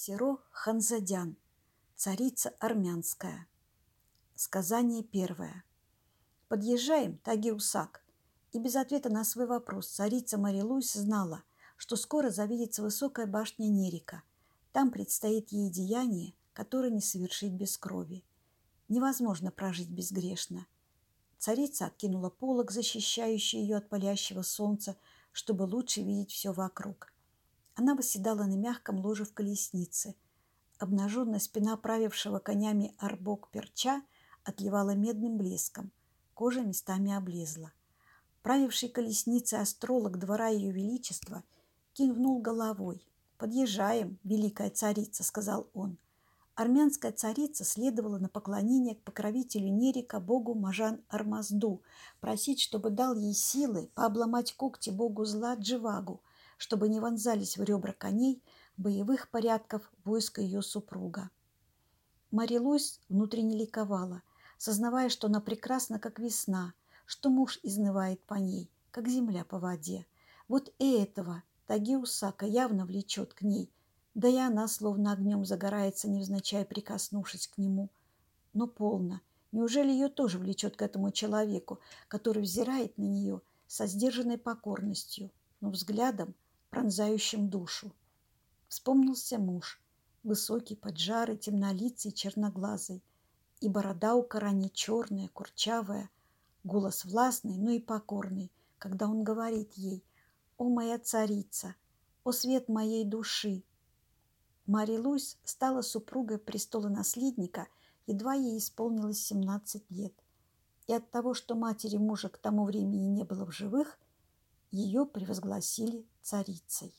Серо Ханзадян, царица армянская. Сказание первое. Подъезжаем, Тагиусак, и без ответа на свой вопрос царица Марилуйс знала, что скоро завидится высокая башня Нерика. Там предстоит ей деяние, которое не совершить без крови. Невозможно прожить безгрешно. Царица откинула полог, защищающий ее от палящего солнца, чтобы лучше видеть все вокруг. Она восседала на мягком ложе в колеснице. Обнаженная спина правившего конями арбок перча отливала медным блеском. Кожа местами облезла. Правивший колесницей астролог двора Ее Величества кивнул головой. «Подъезжаем, великая царица», — сказал он. Армянская царица следовала на поклонение к покровителю Нерика, богу Мажан Армазду, просить, чтобы дал ей силы пообломать когти богу зла Дживагу, чтобы не вонзались в ребра коней боевых порядков войска ее супруга. Мари Луис внутренне ликовала, сознавая, что она прекрасна, как весна, что муж изнывает по ней, как земля по воде. Вот и этого Тагиусака явно влечет к ней, да и она словно огнем загорается, невзначай прикоснувшись к нему. Но полно. Неужели ее тоже влечет к этому человеку, который взирает на нее со сдержанной покорностью, но взглядом, пронзающим душу. Вспомнился муж, высокий, поджарый, темнолицый, черноглазый, и борода у корони черная, курчавая, голос властный, но и покорный, когда он говорит ей «О моя царица! О свет моей души!» Мари Луис стала супругой престола наследника, едва ей исполнилось 17 лет. И от того, что матери мужа к тому времени не было в живых, ее превозгласили царицей.